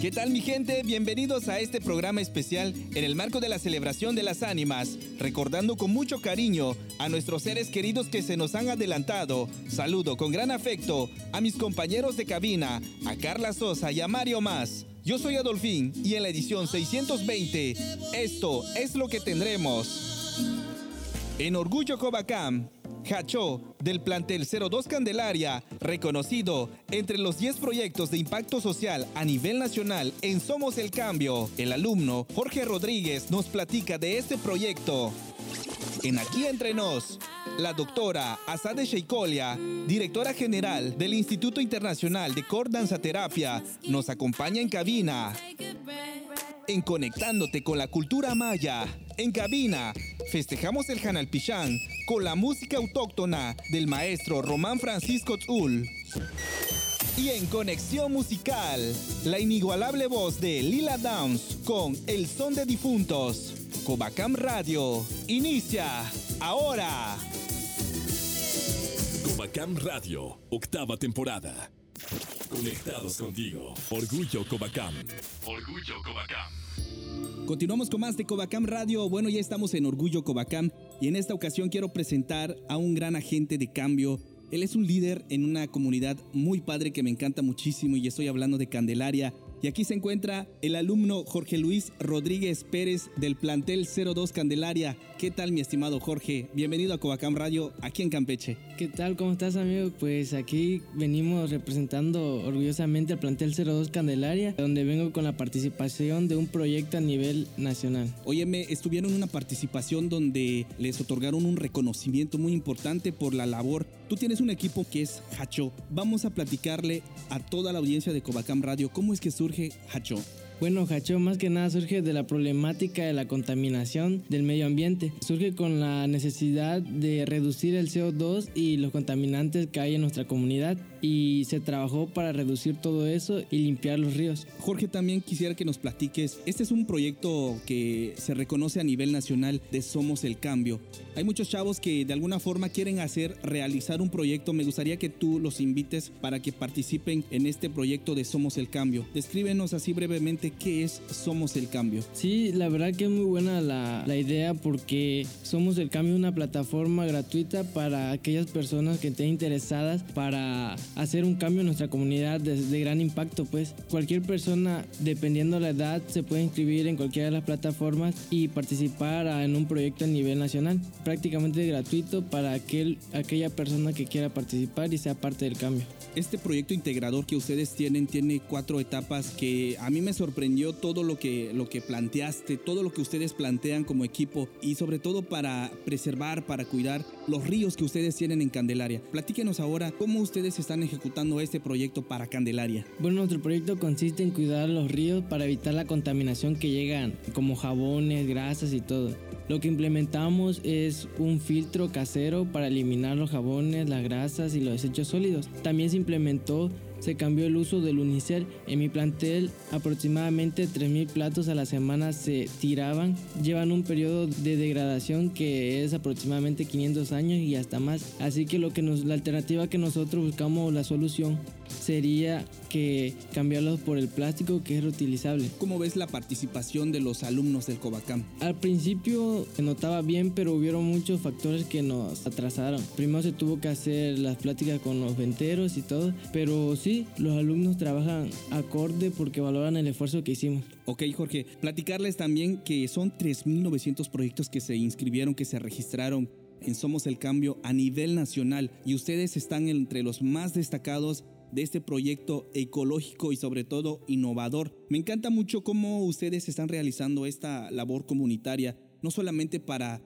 ¿Qué tal mi gente? Bienvenidos a este programa especial en el marco de la celebración de las ánimas, recordando con mucho cariño a nuestros seres queridos que se nos han adelantado. Saludo con gran afecto a mis compañeros de cabina, a Carla Sosa y a Mario Más. Yo soy Adolfín y en la edición 620, esto es lo que tendremos. En Orgullo Covacam, Hacho, del plantel 02 Candelaria, reconocido entre los 10 proyectos de impacto social a nivel nacional en Somos el Cambio. El alumno Jorge Rodríguez nos platica de este proyecto. En Aquí Entre Nos, la doctora Asade Sheikolia, directora general del Instituto Internacional de Core Danza Terapia, nos acompaña en cabina. En Conectándote con la Cultura Maya, en cabina, festejamos el Hanal Pichán con la música autóctona del maestro Román Francisco Tzul. Y en Conexión Musical, la inigualable voz de Lila Downs con El Son de Difuntos. Covacam Radio inicia ahora. Covacam Radio, octava temporada. Conectados contigo. Orgullo Covacam. Orgullo Covacam. Continuamos con más de Covacam Radio. Bueno, ya estamos en Orgullo Covacam y en esta ocasión quiero presentar a un gran agente de cambio. Él es un líder en una comunidad muy padre que me encanta muchísimo y estoy hablando de Candelaria. Y aquí se encuentra el alumno Jorge Luis Rodríguez Pérez del plantel 02 Candelaria. ¿Qué tal mi estimado Jorge? Bienvenido a Covacam Radio aquí en Campeche. ¿Qué tal? ¿Cómo estás amigo? Pues aquí venimos representando orgullosamente al plantel 02 Candelaria, donde vengo con la participación de un proyecto a nivel nacional. Óyeme, estuvieron en una participación donde les otorgaron un reconocimiento muy importante por la labor. Tú tienes un equipo que es Hacho. Vamos a platicarle a toda la audiencia de Covacam Radio cómo es que surge Bueno, Hacho más que nada surge de la problemática de la contaminación del medio ambiente. Surge con la necesidad de reducir el CO2 y los contaminantes que hay en nuestra comunidad y se trabajó para reducir todo eso y limpiar los ríos. Jorge, también quisiera que nos platiques. Este es un proyecto que se reconoce a nivel nacional de Somos el Cambio. Hay muchos chavos que de alguna forma quieren hacer, realizar un proyecto. Me gustaría que tú los invites para que participen en este proyecto de Somos el Cambio. Descríbenos así brevemente qué es Somos el Cambio. Sí, la verdad que es muy buena la, la idea porque Somos el Cambio es una plataforma gratuita para aquellas personas que estén interesadas para hacer un cambio en nuestra comunidad de, gran impacto, pues cualquier persona, dependiendo de la edad, se puede inscribir en cualquiera de las plataformas y participar en un proyecto a nivel nacional, prácticamente gratuito para aquel, aquella persona que quiera participar y sea parte del cambio. Este proyecto integrador que ustedes tienen tiene cuatro etapas que a mí me sorprendió todo lo que, lo que planteaste, todo lo que ustedes plantean como equipo y sobre todo para preservar, para cuidar los ríos que ustedes tienen en Candelaria. Platíquenos ahora cómo ustedes están ejecutando este proyecto para Candelaria. Bueno, nuestro proyecto consiste en cuidar los ríos para evitar la contaminación que llegan, como jabones, grasas y todo. Lo que implementamos es un filtro casero para eliminar los jabones, las grasas y los desechos sólidos. También se implementó se cambió el uso del unicel. En mi plantel aproximadamente 3.000 platos a la semana se tiraban. Llevan un periodo de degradación que es aproximadamente 500 años y hasta más. Así que, lo que nos, la alternativa que nosotros buscamos la solución sería que cambiarlos por el plástico que es reutilizable. ¿Cómo ves la participación de los alumnos del Covacam? Al principio se notaba bien, pero hubieron muchos factores que nos atrasaron. Primero se tuvo que hacer las pláticas con los venteros y todo, pero sí, los alumnos trabajan acorde porque valoran el esfuerzo que hicimos. Ok, Jorge, platicarles también que son 3.900 proyectos que se inscribieron, que se registraron en Somos el Cambio a nivel nacional y ustedes están entre los más destacados de este proyecto ecológico y sobre todo innovador. Me encanta mucho cómo ustedes están realizando esta labor comunitaria, no solamente para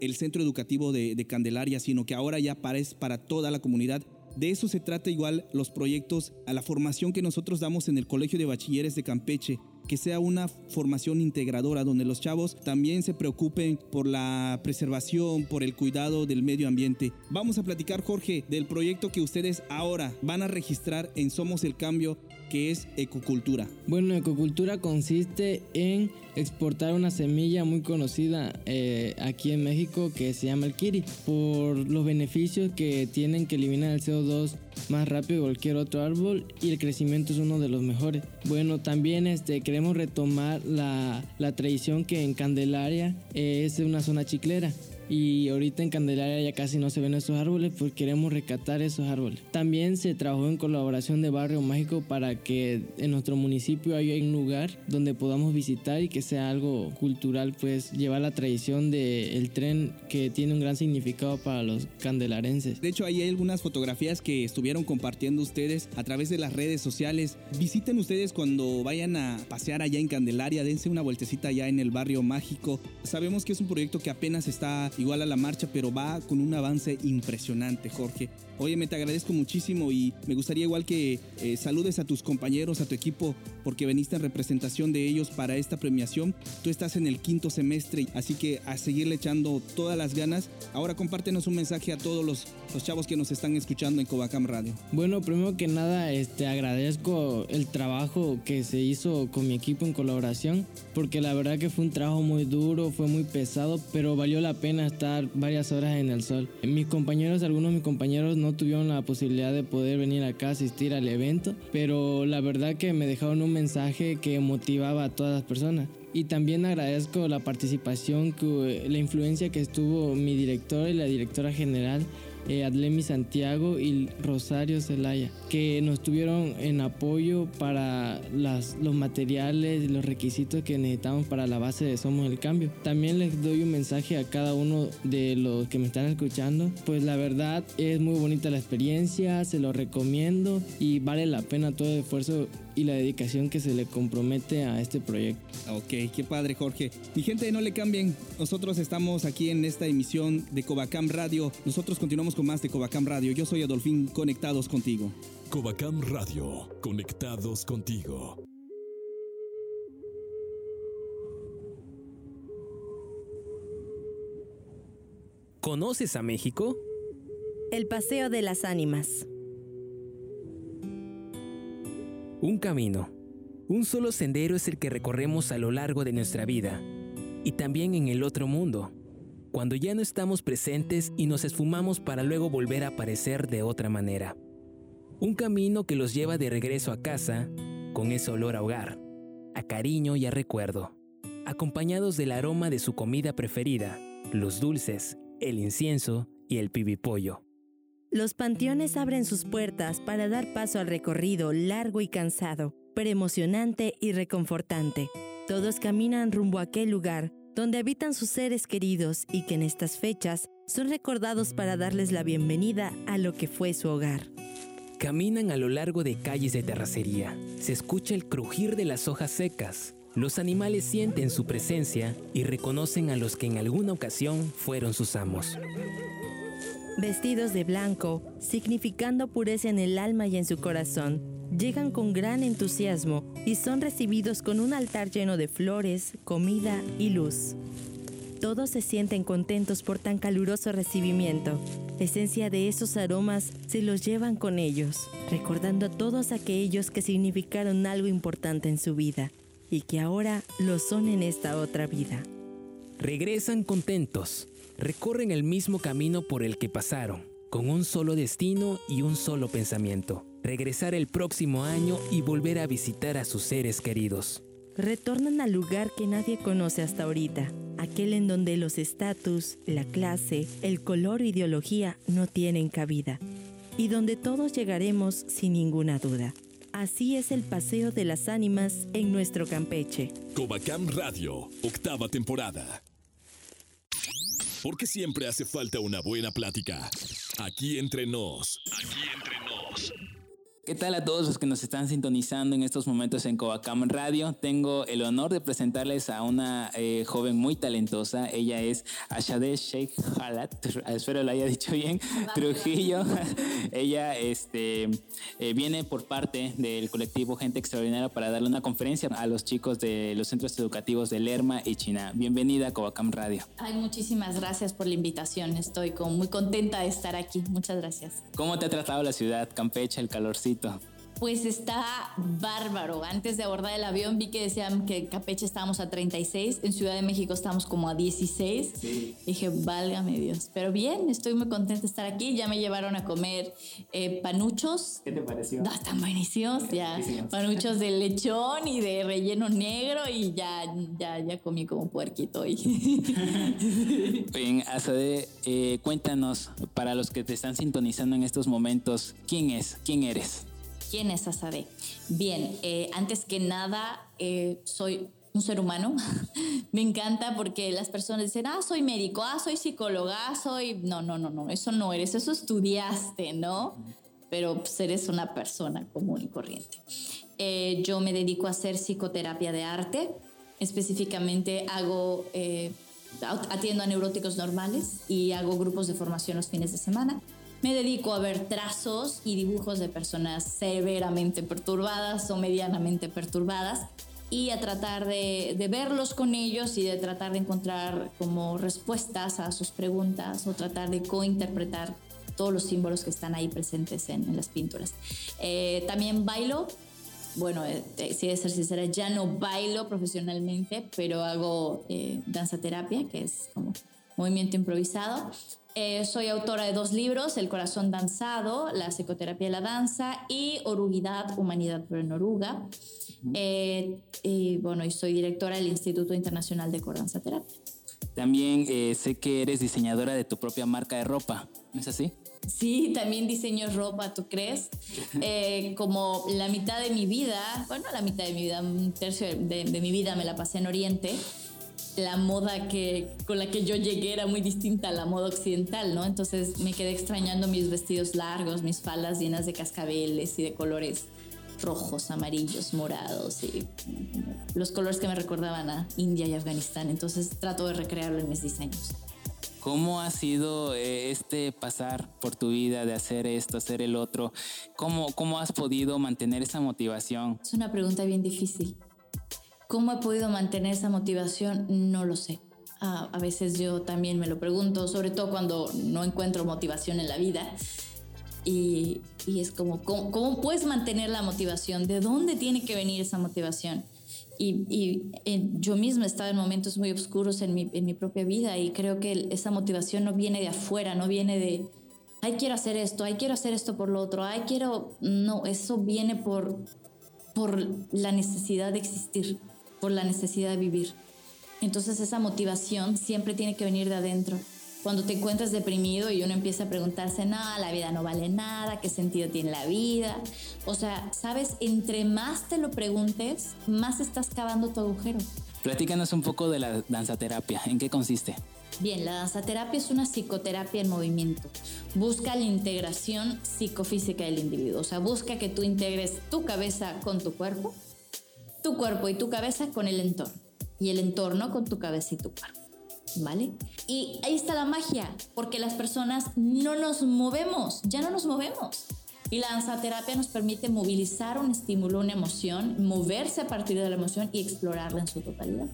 el centro educativo de, de Candelaria, sino que ahora ya parece para toda la comunidad. De eso se trata igual los proyectos a la formación que nosotros damos en el Colegio de Bachilleres de Campeche. Que sea una formación integradora donde los chavos también se preocupen por la preservación, por el cuidado del medio ambiente. Vamos a platicar, Jorge, del proyecto que ustedes ahora van a registrar en Somos el Cambio que es ecocultura? Bueno, ecocultura consiste en exportar una semilla muy conocida eh, aquí en México que se llama el kiri por los beneficios que tienen que eliminar el CO2 más rápido que cualquier otro árbol y el crecimiento es uno de los mejores. Bueno, también este, queremos retomar la, la tradición que en Candelaria es una zona chiclera y ahorita en Candelaria ya casi no se ven esos árboles pues queremos rescatar esos árboles. También se trabajó en colaboración de Barrio Mágico para que en nuestro municipio haya un lugar donde podamos visitar y que sea algo cultural, pues llevar la tradición del tren que tiene un gran significado para los candelarenses. De hecho, ahí hay algunas fotografías que estuvieron compartiendo ustedes a través de las redes sociales. Visiten ustedes cuando vayan a pasear allá en Candelaria, dense una vueltecita allá en el Barrio Mágico. Sabemos que es un proyecto que apenas está igual a la marcha, pero va con un avance impresionante, Jorge. Oye, me te agradezco muchísimo y me gustaría igual que eh, saludes a tus compañeros, a tu equipo, porque veniste en representación de ellos para esta premiación. Tú estás en el quinto semestre, así que a seguirle echando todas las ganas. Ahora compártenos un mensaje a todos los, los chavos que nos están escuchando en Covacam Radio. Bueno, primero que nada, este, agradezco el trabajo que se hizo con mi equipo en colaboración, porque la verdad que fue un trabajo muy duro, fue muy pesado, pero valió la pena estar varias horas en el sol. Mis compañeros, algunos de mis compañeros no tuvieron la posibilidad de poder venir acá a asistir al evento, pero la verdad que me dejaron un mensaje que motivaba a todas las personas. Y también agradezco la participación, la influencia que estuvo mi director y la directora general eh, Adlemi Santiago y Rosario Zelaya, que nos tuvieron en apoyo para los materiales y los requisitos que necesitamos para la base de Somos el Cambio. También les doy un mensaje a cada uno de los que me están escuchando, pues la verdad es muy bonita la experiencia, se lo recomiendo y vale la pena todo el esfuerzo y la dedicación que se le compromete a este proyecto. Ok, qué padre Jorge. Mi gente, no le cambien. Nosotros estamos aquí en esta emisión de Covacam Radio. Nosotros continuamos con más de Covacam Radio. Yo soy Adolfín, conectados contigo. Covacam Radio, conectados contigo. ¿Conoces a México? El Paseo de las Ánimas. Un camino. Un solo sendero es el que recorremos a lo largo de nuestra vida y también en el otro mundo, cuando ya no estamos presentes y nos esfumamos para luego volver a aparecer de otra manera. Un camino que los lleva de regreso a casa con ese olor a hogar, a cariño y a recuerdo, acompañados del aroma de su comida preferida, los dulces, el incienso y el pibipollo. Los panteones abren sus puertas para dar paso al recorrido largo y cansado, pero emocionante y reconfortante. Todos caminan rumbo a aquel lugar donde habitan sus seres queridos y que en estas fechas son recordados para darles la bienvenida a lo que fue su hogar. Caminan a lo largo de calles de terracería. Se escucha el crujir de las hojas secas. Los animales sienten su presencia y reconocen a los que en alguna ocasión fueron sus amos vestidos de blanco, significando pureza en el alma y en su corazón, llegan con gran entusiasmo y son recibidos con un altar lleno de flores, comida y luz. Todos se sienten contentos por tan caluroso recibimiento. Esencia de esos aromas se los llevan con ellos, recordando a todos aquellos que significaron algo importante en su vida y que ahora lo son en esta otra vida. Regresan contentos, recorren el mismo camino por el que pasaron, con un solo destino y un solo pensamiento, regresar el próximo año y volver a visitar a sus seres queridos. Retornan al lugar que nadie conoce hasta ahorita, aquel en donde los estatus, la clase, el color o ideología no tienen cabida, y donde todos llegaremos sin ninguna duda. Así es el paseo de las ánimas en nuestro Campeche. Covacam Radio, octava temporada. Porque siempre hace falta una buena plática. Aquí entre nos. Aquí entre nos. ¿Qué tal a todos los que nos están sintonizando en estos momentos en Covacam Radio? Tengo el honor de presentarles a una eh, joven muy talentosa. Ella es Ashade Sheikh Halat, espero lo haya dicho bien, Trujillo. Ella este, eh, viene por parte del colectivo Gente Extraordinaria para darle una conferencia a los chicos de los centros educativos de Lerma y China. Bienvenida a Covacam Radio. Ay, muchísimas gracias por la invitación. Estoy muy contenta de estar aquí. Muchas gracias. ¿Cómo te ha tratado la ciudad, Campeche, el calorcito? cita. Pues está bárbaro. Antes de abordar el avión vi que decían que en Capeche estábamos a 36, en Ciudad de México estamos como a 16. Dije, válgame Dios. Pero bien, estoy muy contenta de estar aquí. Ya me llevaron a comer eh, panuchos. ¿Qué te pareció? No, están buenísimos. Ya, panuchos de lechón y de relleno negro y ya, ya, ya comí como puerquito hoy. Bien, Azade, eh, cuéntanos, para los que te están sintonizando en estos momentos, ¿quién es? ¿Quién eres? ¿Quién es Asabe? Bien, eh, antes que nada, eh, soy un ser humano. Me encanta porque las personas dicen, ah, soy médico, ah, soy psicóloga, ah, soy... No, no, no, no, eso no eres, eso estudiaste, ¿no? Pero pues, eres una persona común y corriente. Eh, yo me dedico a hacer psicoterapia de arte. Específicamente hago, atiendo a neuróticos normales y hago grupos de formación los fines de semana me dedico a ver trazos y dibujos de personas severamente perturbadas o medianamente perturbadas y a tratar de, verlos con ellos y de tratar de encontrar como respuestas a sus preguntas o tratar de cointerpretar todos los símbolos que están ahí presentes en, las pinturas. Eh, también bailo, bueno, eh, eh, si de ser sincera, ya no bailo profesionalmente, pero hago danza terapia, que es como movimiento improvisado. Eh, soy autora de dos libros, El corazón danzado, La psicoterapia de la danza y Oruguidad, Humanidad pero en Oruga. Eh, y bueno, y soy directora del Instituto Internacional de Cordanza Terapia. También eh, sé que eres diseñadora de tu propia marca de ropa, ¿no es así? Sí, también diseño ropa, ¿tú crees? como la mitad de mi vida, bueno, la mitad de mi vida, un tercio de, de mi vida me la pasé en Oriente la moda que, con la que yo llegué era muy distinta a la moda occidental, ¿no? Entonces me quedé extrañando mis vestidos largos, mis faldas llenas de cascabeles y de colores rojos, amarillos, morados y los colores que me recordaban a India y Afganistán. Entonces trato de recrearlo en mis diseños. ¿Cómo ha sido eh, este pasar por tu vida de hacer esto, hacer el otro? ¿Cómo, cómo has podido mantener esa motivación? Es una pregunta bien difícil. ¿Cómo he podido mantener esa motivación? No lo sé. a veces yo también me lo pregunto, sobre todo cuando no encuentro motivación en la vida. Y, es como, ¿cómo, puedes mantener la motivación? ¿De dónde tiene que venir esa motivación? Y, eh, yo misma estaba en momentos muy oscuros en mi, en mi propia vida y creo que esa motivación no viene de afuera, no viene de, ay, quiero hacer esto, ay, quiero hacer esto por lo otro, ay, quiero... No, eso viene por, por la necesidad de existir por la necesidad de vivir. Entonces esa motivación siempre tiene que venir de adentro. Cuando te encuentras deprimido y uno empieza a preguntarse, no, la vida no vale nada, ¿qué sentido tiene la vida? O sea, sabes, entre más te lo preguntes, más estás cavando tu agujero. Platícanos un poco de la danzaterapia, ¿en qué consiste? Bien, la danzaterapia es una psicoterapia en movimiento. Busca la integración psicofísica del individuo, o sea, busca que tú integres tu cabeza con tu cuerpo, tu cuerpo y tu cabeza con el entorno y el entorno con tu cabeza y tu cuerpo. ¿Vale? Y ahí está la magia, porque las personas no nos movemos, ya no nos movemos. Y la danzaterapia nos permite movilizar un estímulo, una emoción, moverse a partir de la emoción y explorarla en su totalidad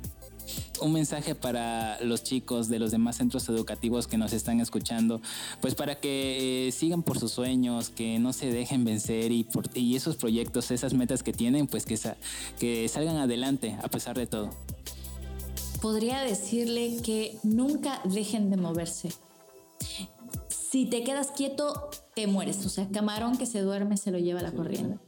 un mensaje para los chicos de los demás centros educativos que nos están escuchando, pues para que eh, sigan por sus sueños, que no se dejen vencer y, por, y esos proyectos, esas metas que tienen, pues que, que salgan adelante a pesar de todo. Podría decirle que nunca dejen de moverse. Si te quedas quieto, te mueres. O sea, camarón que se duerme se lo lleva la corriente.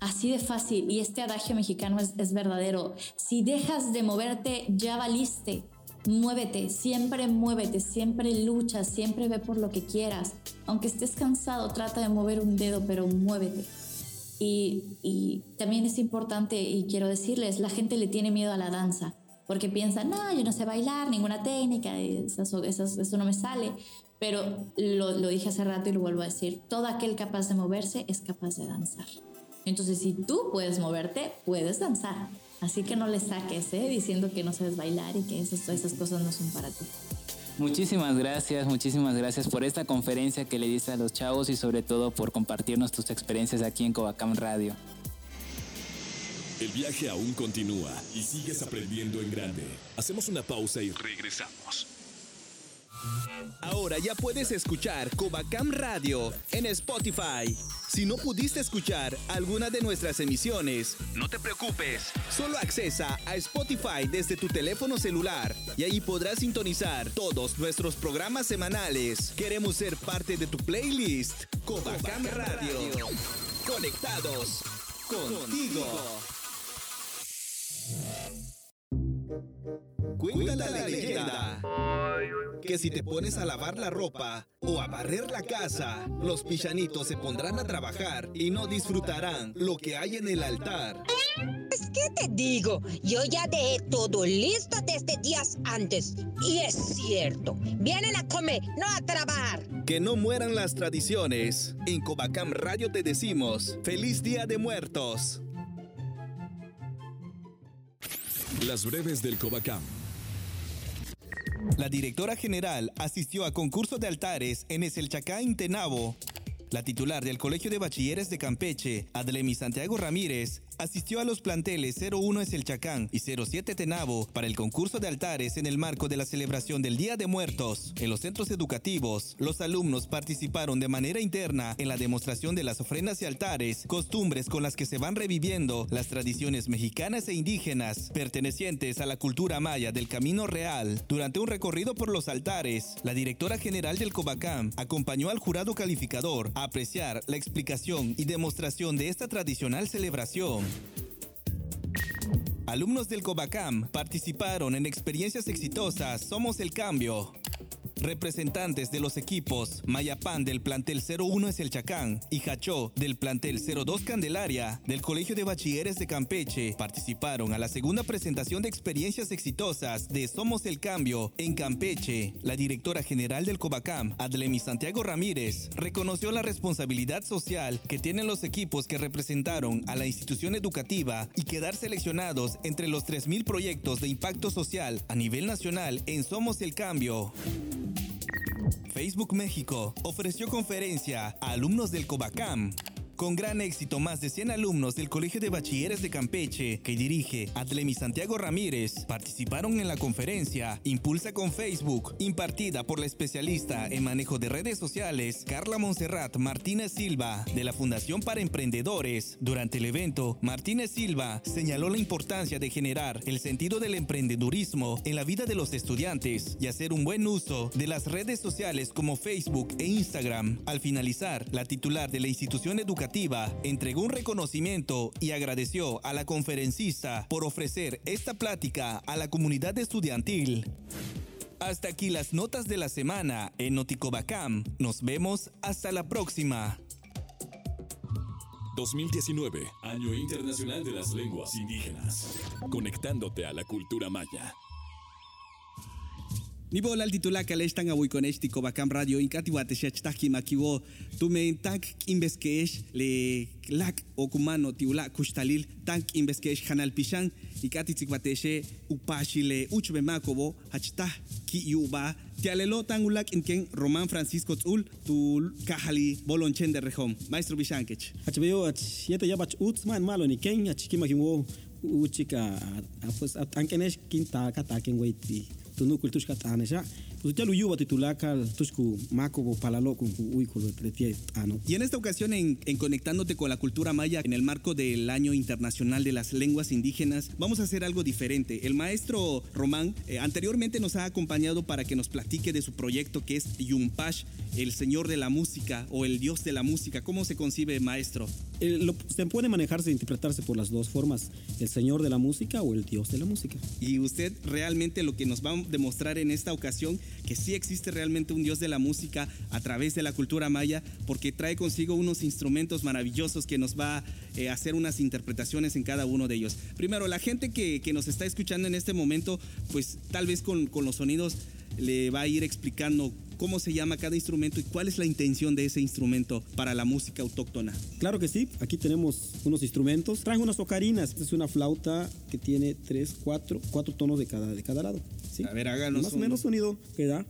Así de fácil. Y este adagio mexicano es, verdadero. Si dejas de moverte, ya valiste. Muévete, siempre muévete, siempre lucha, siempre ve por lo que quieras. Aunque estés cansado, trata de mover un dedo, pero muévete. Y, y también es importante, y quiero decirles, la gente le tiene miedo a la danza porque piensan, no, yo no sé bailar, ninguna técnica, eso, eso, eso no me sale. Pero lo, lo dije hace rato y lo vuelvo a decir, todo aquel capaz de moverse es capaz de danzar. Entonces, si tú puedes moverte, puedes danzar. Así que no le saques, ¿eh? diciendo que no sabes bailar y que esas, esas cosas no son para ti. Muchísimas gracias, muchísimas gracias por esta conferencia que le diste a los chavos y sobre todo por compartirnos tus experiencias aquí en Covacam Radio. El viaje aún continúa y sigues aprendiendo en grande. Hacemos una pausa y regresamos. Ahora ya puedes escuchar Covacam Radio en Spotify. Si no pudiste escuchar alguna de nuestras emisiones, no te preocupes. Solo accesa a Spotify desde tu teléfono celular y ahí podrás sintonizar todos nuestros programas semanales. Queremos ser parte de tu playlist. Covacam Radio. Conectados contigo. Cuenta la leyenda que si te pones a lavar la ropa o a barrer la casa, los pichanitos se pondrán a trabajar y no disfrutarán lo que hay en el altar. Pues, ¿qué te digo? Yo ya dejé todo listo desde días antes. Y es cierto, vienen a comer, no a trabajar. Que no mueran las tradiciones. En Covacam Radio te decimos, feliz Día de Muertos. Las breves del Covacam. La directora general asistió a concurso de altares en Eselchacá, Tenabo. La titular del Colegio de Bachilleres de Campeche, Adlemi Santiago Ramírez, asistió a los planteles 01 es el Chacán y 07 Tenabo para el concurso de altares en el marco de la celebración del Día de Muertos. En los centros educativos, los alumnos participaron de manera interna en la demostración de las ofrendas y altares, costumbres con las que se van reviviendo las tradiciones mexicanas e indígenas pertenecientes a la cultura maya del Camino Real. Durante un recorrido por los altares, la directora general del Cobacam acompañó al jurado calificador a apreciar la explicación y demostración de esta tradicional celebración. Alumnos del Cobacam participaron en experiencias exitosas Somos el Cambio. Representantes de los equipos Mayapán del plantel 01 es el Chacán y Hachó del plantel 02 Candelaria del Colegio de Bachilleres de Campeche participaron a la segunda presentación de experiencias exitosas de Somos el Cambio en Campeche. La directora general del Cobacam, Adlemi Santiago Ramírez, reconoció la responsabilidad social que tienen los equipos que representaron a la institución educativa y quedar seleccionados entre los 3.000 proyectos de impacto social a nivel nacional en Somos el Cambio. Facebook México ofreció conferencia a alumnos del Cobacam. Con gran éxito, más de 100 alumnos del Colegio de Bachilleres de Campeche, que dirige Adlemi Santiago Ramírez, participaron en la conferencia Impulsa con Facebook, impartida por la especialista en manejo de redes sociales Carla Monserrat Martínez Silva, de la Fundación para Emprendedores. Durante el evento, Martínez Silva señaló la importancia de generar el sentido del emprendedurismo en la vida de los estudiantes y hacer un buen uso de las redes sociales como Facebook e Instagram. Al finalizar, la titular de la institución educativa entregó un reconocimiento y agradeció a la conferencista por ofrecer esta plática a la comunidad estudiantil. Hasta aquí las notas de la semana en Noticobacam. Nos vemos hasta la próxima. 2019, Año Internacional de las Lenguas Indígenas. Conectándote a la cultura maya. Nibo lal titula kalesh tanga konesh tiko bakam radio inkati wate shachtahi makiwo tume tank imbeskesh le lak okumano tiula kustalil tank imbeskesh hanal pishan ikati tsikbateshe upashile uchbe makobo hachtah ki yuba tialelo tangulak inken Román Francisco Tzul tu kahali bolonchen de rejom maestro bishankech. Hachbeo ach yete yabach uts man malo ni ken achikima kimwo uchika pues ankenesh kinta kata kenweiti sha pues yuba titulaca tusku mako palalo con uico ano Y en esta ocasión en, en Conectándote con la cultura maya en el marco del Año Internacional de las Lenguas Indígenas, vamos a hacer algo diferente. El maestro Román eh, anteriormente nos ha acompañado para que nos platique de su proyecto que es Yumpash, el señor de la música o el dios de la música. ¿Cómo se concibe, maestro? El- lo- se puede manejarse e interpretarse por las dos formas, el señor de la música o el dios de la música. Y usted realmente lo que nos va demostrar en esta ocasión que sí existe realmente un Dios de la música a través de la cultura maya, porque trae consigo unos instrumentos maravillosos que nos va eh, a hacer unas interpretaciones en cada uno de ellos. Primero, la gente que, que nos está escuchando en este momento, pues tal vez con, con los sonidos le va a ir explicando cómo se llama cada instrumento y cuál es la intención de ese instrumento para la música autóctona. Claro que sí, aquí tenemos unos instrumentos. Traje unas ocarinas. Esta es una flauta que tiene tres, cuatro, cuatro tonos de cada, de cada lado. ¿sí? A ver, háganos Más o menos sonido que da.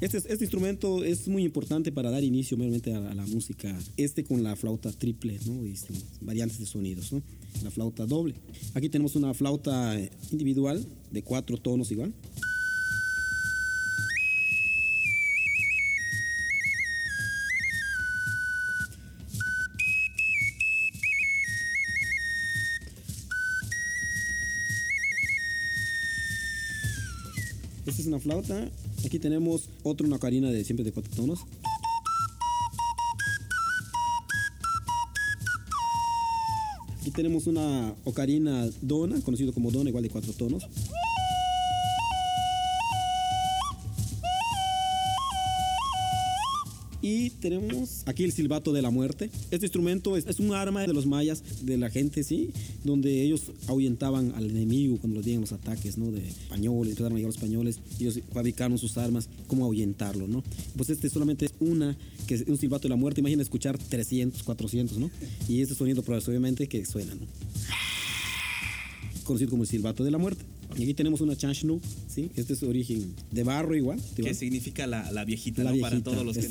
Este, este instrumento es muy importante para dar inicio obviamente a, la música. Este con la flauta triple, ¿no? Y este, variantes de sonidos, ¿no? La flauta doble. Aquí tenemos una flauta individual de cuatro tonos igual. Esta es una flauta. Aquí tenemos otra una ocarina de siempre de cuatro tonos. Aquí tenemos una ocarina dona, conocido como dona, igual de cuatro tonos. Y tenemos aquí el silbato de la muerte. Este instrumento es, un arma de los mayas, de la gente, ¿sí? Donde ellos ahuyentaban al enemigo cuando los dieron los ataques, ¿no? De españoles, empezaron llegar los españoles. Ellos fabricaron sus armas, cómo ahuyentarlo, ¿no? Pues este solamente es una, que es un silbato de la muerte. Imagina escuchar 300, 400, ¿no? Y este sonido, pues obviamente, que suena, ¿no? Conocido como el silbato de la muerte. Y aquí tenemos una chanchnu, ¿sí? Este es de origen de barro igual. barro. significa la, la viejita, La ¿no? Para todos los que no-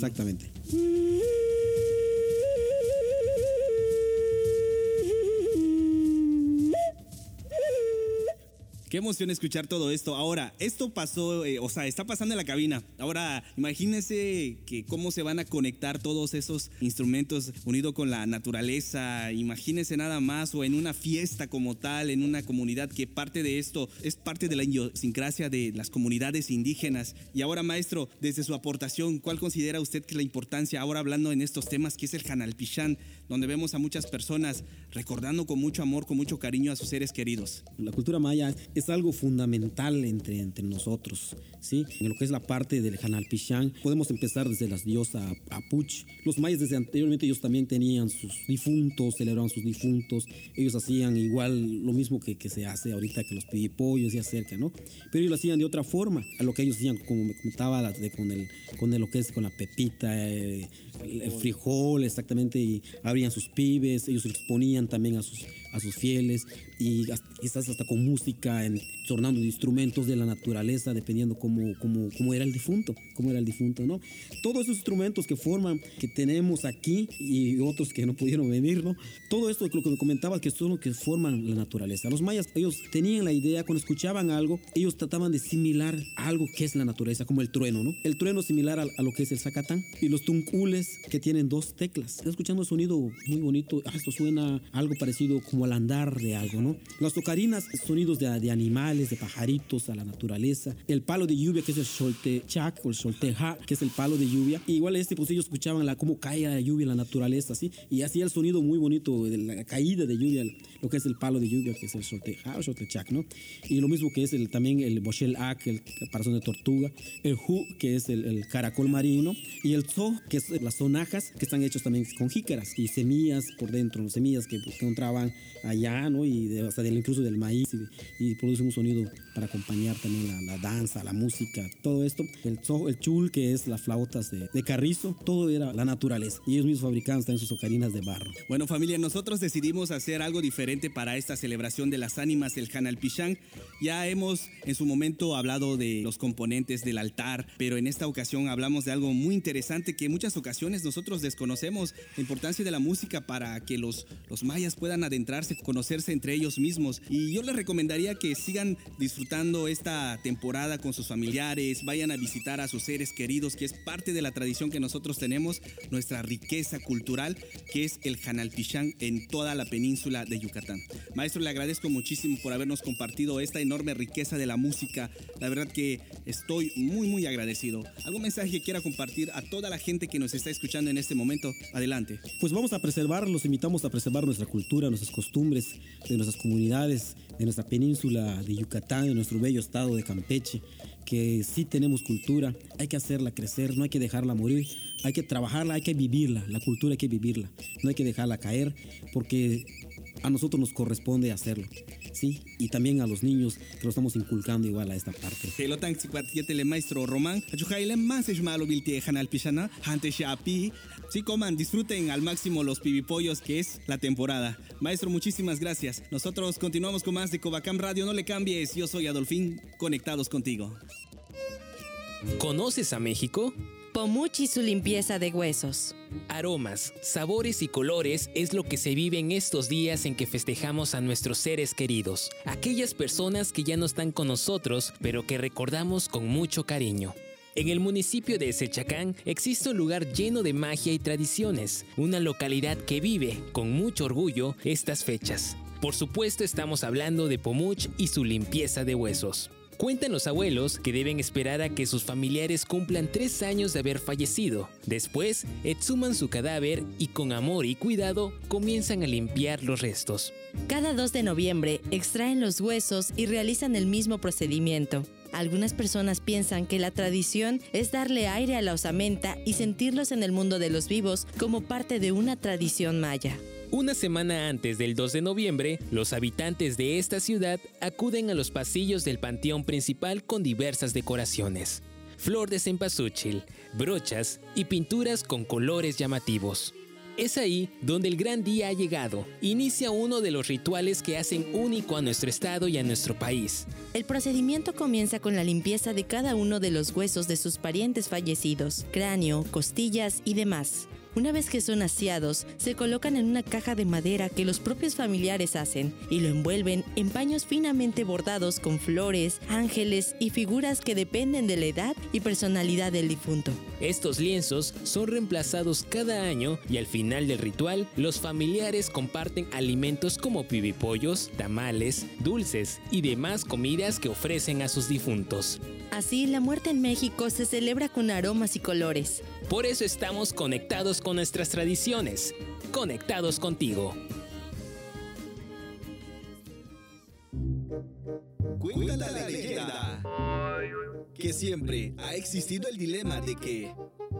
Qué emoción escuchar todo esto. Ahora, esto pasó, eh, o sea, está pasando en la cabina. Ahora, imagínense que cómo se van a conectar todos esos instrumentos unidos con la naturaleza. Imagínense nada más, o en una fiesta como tal, en una comunidad que parte de esto es parte de la idiosincrasia de las comunidades indígenas. Y ahora, maestro, desde su aportación, ¿cuál considera usted que es la importancia, ahora hablando en estos temas, que es el Hanalpichán, donde vemos a muchas personas recordando con mucho amor, con mucho cariño a sus seres queridos? La cultura maya es algo fundamental entre, entre nosotros, ¿sí? En lo que es la parte del Hanalpichán, podemos empezar desde las diosas Apuch. Los mayas desde anteriormente ellos también tenían sus difuntos, celebraban sus difuntos, ellos hacían igual lo mismo que, que se hace ahorita que los pidipollos y acerca, ¿no? Pero ellos lo hacían de otra forma, a lo que ellos hacían, como me comentaba, con, el, con el- lo que es con la pepita, eh, el, el frijol, exactamente, y abrían sus pibes, ellos exponían también a sus, a sus fieles, y quizás hasta con música, de instrumentos de la naturaleza, dependiendo cómo, cómo, cómo era el difunto, cómo era el difunto, ¿no? Todos esos instrumentos que forman, que tenemos aquí y otros que no pudieron venir, ¿no? Todo esto, lo que me comentabas, que son los que forman la naturaleza. Los mayas, ellos tenían la idea, cuando escuchaban algo, ellos trataban de similar algo que es la naturaleza, como el trueno, ¿no? El trueno similar a, a lo que es el zacatán. Y los tuncules, que tienen dos teclas. Estás escuchando un sonido muy bonito. Ah, esto suena algo parecido como al andar de algo, ¿no? Las ocarinas, sonidos de, de animales, de pajaritos, a la naturaleza. El palo de lluvia, que es el choltechac o el cholteja, que es el palo de lluvia. Y igual este, pues ellos escuchaban la, cómo cae la lluvia en la naturaleza, ¿sí? Y hacía el sonido muy bonito de la caída de lluvia, lo que es el palo de lluvia, que es el cholteja o choltechac, ¿no? Y lo mismo que es el, también el boshel ak, el caparazón de tortuga. El hu, que es el, el caracol marino. Y el zo, que es las sonajas, que están hechos también con jícaras y semillas por dentro, semillas que que encontraban allá, ¿no? Y de- hasta del, incluso del maíz y, y producen un sonido para acompañar también la, la danza, la música, todo esto. El el chul, que es las flautas de, de carrizo, todo era la naturaleza. Y ellos mismos fabricaban también sus ocarinas de barro. Bueno familia, nosotros decidimos hacer algo diferente para esta celebración de las ánimas del Hanalpichán. Ya hemos en su momento hablado de los componentes del altar, pero en esta ocasión hablamos de algo muy interesante que en muchas ocasiones nosotros desconocemos, la importancia de la música para que los, los mayas puedan adentrarse enamorarse, conocerse entre ellos mismos. Y yo les recomendaría que sigan disfrutando esta temporada con sus familiares, vayan a visitar a sus seres queridos, que es parte de la tradición que nosotros tenemos, nuestra riqueza cultural, que es el Janalpichán en toda la península de Yucatán. Maestro, le agradezco muchísimo por habernos compartido esta enorme riqueza de la música. La verdad que estoy muy, muy agradecido. ¿Algún mensaje que quiera compartir a toda la gente que nos está escuchando en este momento? Adelante. Pues vamos a preservar, los invitamos a preservar nuestra cultura, nuestras costumbres, de nuestras comunidades, de nuestra península de Yucatán, de nuestro bello estado de Campeche, que sí tenemos cultura, hay que hacerla crecer, no hay que dejarla morir, hay que trabajarla, hay que vivirla, la cultura hay que vivirla, no hay que dejarla caer, porque a nosotros nos corresponde hacerlo. Sí, y también a los niños que lo estamos inculcando igual a esta parte. Helotan tsikwatietele maestro Román, achujaile más es malo vilte janal pisana, ante shapi. Sí, coman, disfruten al máximo los pibipollos que es la temporada. Maestro, muchísimas gracias. Nosotros continuamos con más de Covacam Radio, no le cambies. Yo soy Adolfín, conectados contigo. ¿Conoces a México? Pomuch y su limpieza de huesos. Aromas, sabores y colores es lo que se vive en estos días en que festejamos a nuestros seres queridos, aquellas personas que ya no están con nosotros, pero que recordamos con mucho cariño. En el municipio de Sechacán existe un lugar lleno de magia y tradiciones, una localidad que vive con mucho orgullo estas fechas. Por supuesto estamos hablando de Pomuch y su limpieza de huesos. Cuentan los abuelos que deben esperar a que sus familiares cumplan tres años de haber fallecido. Después, exhuman su cadáver y con amor y cuidado comienzan a limpiar los restos. Cada 2 de noviembre extraen los huesos y realizan el mismo procedimiento. Algunas personas piensan que la tradición es darle aire a la osamenta y sentirlos en el mundo de los vivos como parte de una tradición maya. Una semana antes del 2 de noviembre, los habitantes de esta ciudad acuden a los pasillos del panteón principal con diversas decoraciones. Flor de cempasúchil, brochas y pinturas con colores llamativos. Es ahí donde el gran día ha llegado. Inicia uno de los rituales que hacen único a nuestro estado y a nuestro país. El procedimiento comienza con la limpieza de cada uno de los huesos de sus parientes fallecidos, cráneo, costillas y demás. Una vez que son aseados, se colocan en una caja de madera que los propios familiares hacen y lo envuelven en paños finamente bordados con flores, ángeles y figuras que dependen de la edad y personalidad del difunto. Estos lienzos son reemplazados cada año y al final del ritual, los familiares comparten alimentos como pibipollos, tamales, dulces y demás comidas que ofrecen a sus difuntos. Así, la muerte en México se celebra con aromas y colores. Por eso estamos conectados con nuestras tradiciones, conectados contigo. Cuenta la leyenda que siempre ha existido el dilema de que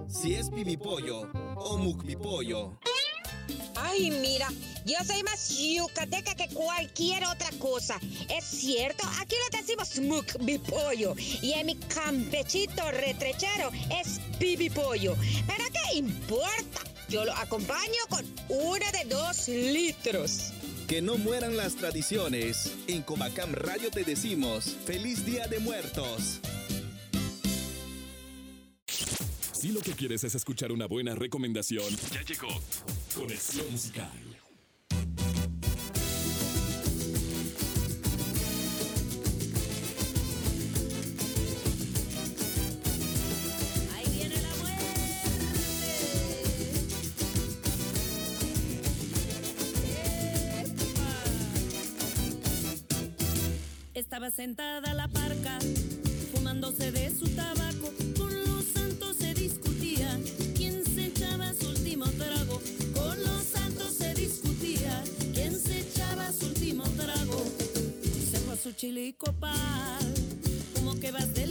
si es pibipollo o mucpipollo. Ay, mira, yo soy más yucateca que cualquier otra cosa. Es cierto, aquí lo decimos muk mi pollo. Y en mi campechito retrechero es pibi pollo. Pero ¿qué importa? Yo lo acompaño con una de dos litros. Que no mueran las tradiciones. En Comacam Radio te decimos, feliz Día de Muertos. Si lo que quieres es escuchar una buena recomendación, ya llegó Conexión Musical. Estaba sentada la parca, fumándose de su tabaco. Su chile y copal, como que vas del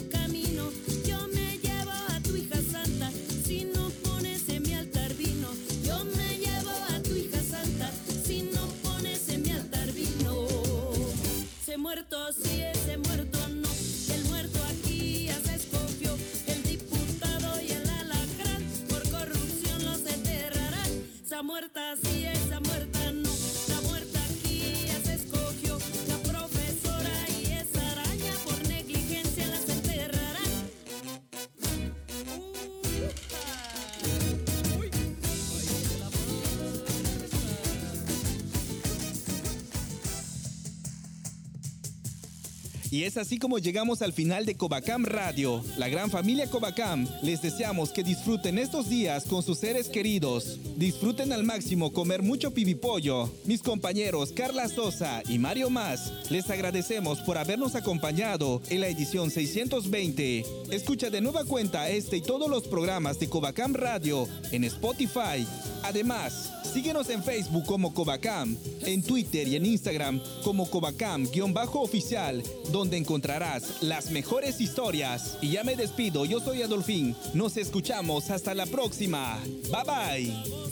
Y es así como llegamos al final de Cobacam Radio. La gran familia Cobacam les deseamos que disfruten estos días con sus seres queridos. Disfruten al máximo comer mucho pibipollo. Mis compañeros Carla Sosa y Mario Más, les agradecemos por habernos acompañado en la edición 620. Escucha de nueva cuenta este y todos los programas de Cobacam Radio en Spotify. Además, síguenos en Facebook como Cobacam, en Twitter y en Instagram como Cobacam-oficial, donde encontrarás las mejores historias. Y ya me despido, yo soy Adolfín. Nos escuchamos hasta la próxima. Bye bye.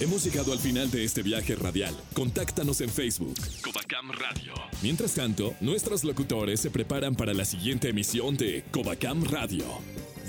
Hemos llegado al final de este viaje radial. Contáctanos en Facebook, Cobacam Radio. Mientras tanto, nuestros locutores se preparan para la siguiente emisión de Cobacam Radio.